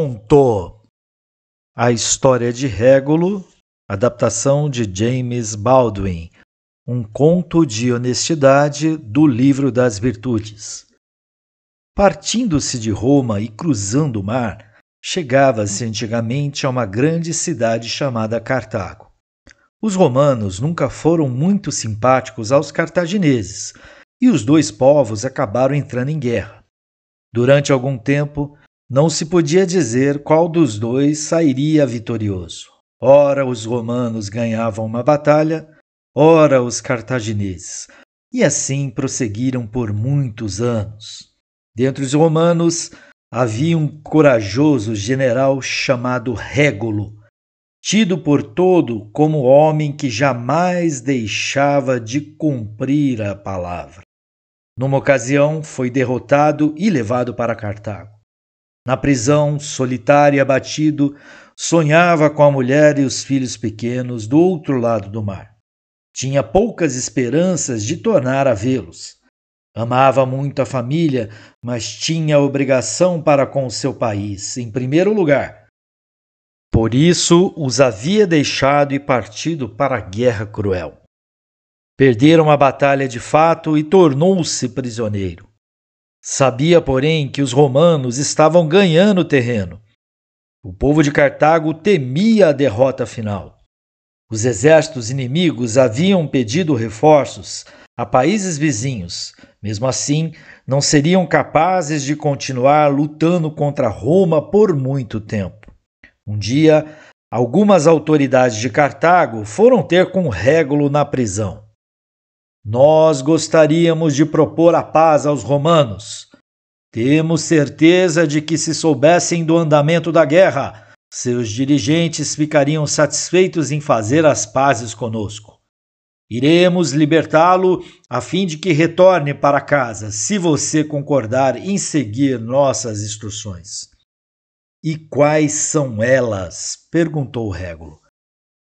conto A História de Régulo, adaptação de James Baldwin, um conto de honestidade do Livro das Virtudes. Partindo-se de Roma e cruzando o mar, chegava-se antigamente a uma grande cidade chamada Cartago. Os romanos nunca foram muito simpáticos aos cartagineses, e os dois povos acabaram entrando em guerra. Durante algum tempo, não se podia dizer qual dos dois sairia vitorioso. Ora os romanos ganhavam uma batalha, ora os cartagineses, e assim prosseguiram por muitos anos. Dentre os romanos havia um corajoso general chamado Régulo, tido por todo como homem que jamais deixava de cumprir a palavra. Numa ocasião, foi derrotado e levado para Cartago. Na prisão, solitário e abatido, sonhava com a mulher e os filhos pequenos do outro lado do mar. Tinha poucas esperanças de tornar a vê-los. Amava muito a família, mas tinha obrigação para com seu país, em primeiro lugar. Por isso os havia deixado e partido para a guerra cruel. Perderam a batalha de fato e tornou-se prisioneiro. Sabia, porém, que os romanos estavam ganhando terreno. O povo de Cartago temia a derrota final. Os exércitos inimigos haviam pedido reforços a países vizinhos. Mesmo assim, não seriam capazes de continuar lutando contra Roma por muito tempo. Um dia, algumas autoridades de Cartago foram ter com Régulo na prisão. Nós gostaríamos de propor a paz aos romanos. Temos certeza de que, se soubessem do andamento da guerra, seus dirigentes ficariam satisfeitos em fazer as pazes conosco. Iremos libertá-lo a fim de que retorne para casa, se você concordar em seguir nossas instruções. E quais são elas? perguntou Régulo.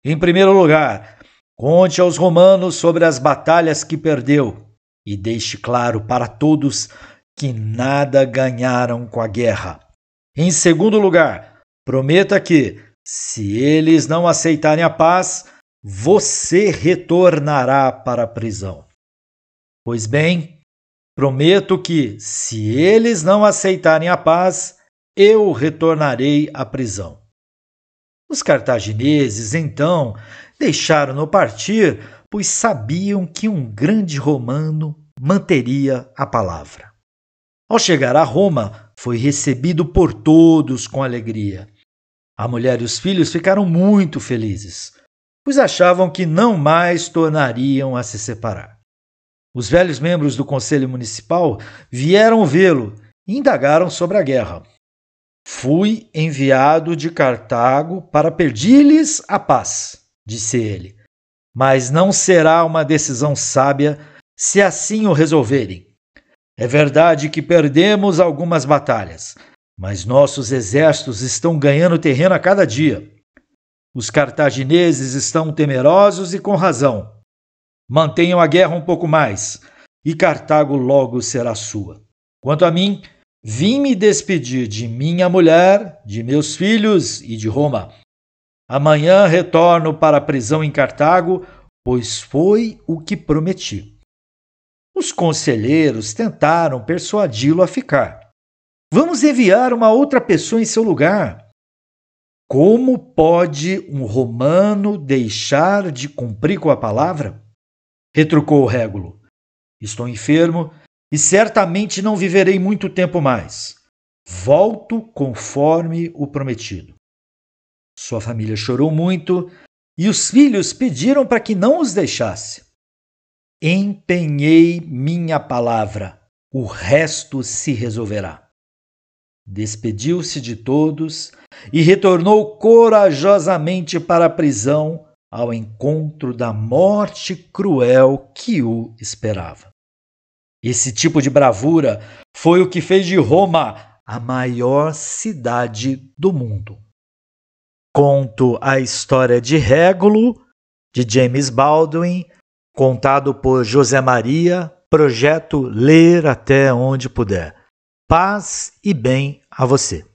Em primeiro lugar, Conte aos romanos sobre as batalhas que perdeu e deixe claro para todos que nada ganharam com a guerra. Em segundo lugar, prometa que, se eles não aceitarem a paz, você retornará para a prisão. Pois bem, prometo que, se eles não aceitarem a paz, eu retornarei à prisão. Os cartagineses, então, deixaram-no partir, pois sabiam que um grande romano manteria a palavra. Ao chegar a Roma, foi recebido por todos com alegria. A mulher e os filhos ficaram muito felizes, pois achavam que não mais tornariam a se separar. Os velhos membros do conselho municipal vieram vê-lo e indagaram sobre a guerra. Fui enviado de Cartago para pedir-lhes a paz disse ele. Mas não será uma decisão sábia se assim o resolverem. É verdade que perdemos algumas batalhas, mas nossos exércitos estão ganhando terreno a cada dia. Os cartagineses estão temerosos e com razão. Mantenham a guerra um pouco mais, e Cartago logo será sua. Quanto a mim, vim me despedir de minha mulher, de meus filhos e de Roma. Amanhã retorno para a prisão em Cartago, pois foi o que prometi. Os conselheiros tentaram persuadi-lo a ficar. Vamos enviar uma outra pessoa em seu lugar. Como pode um romano deixar de cumprir com a palavra? Retrucou Régulo. Estou enfermo e certamente não viverei muito tempo mais. Volto conforme o prometido. Sua família chorou muito e os filhos pediram para que não os deixasse. Empenhei minha palavra, o resto se resolverá. Despediu-se de todos e retornou corajosamente para a prisão ao encontro da morte cruel que o esperava. Esse tipo de bravura foi o que fez de Roma a maior cidade do mundo. Conto a história de Régulo, de James Baldwin, contado por José Maria, projeto Ler até onde puder. Paz e bem a você.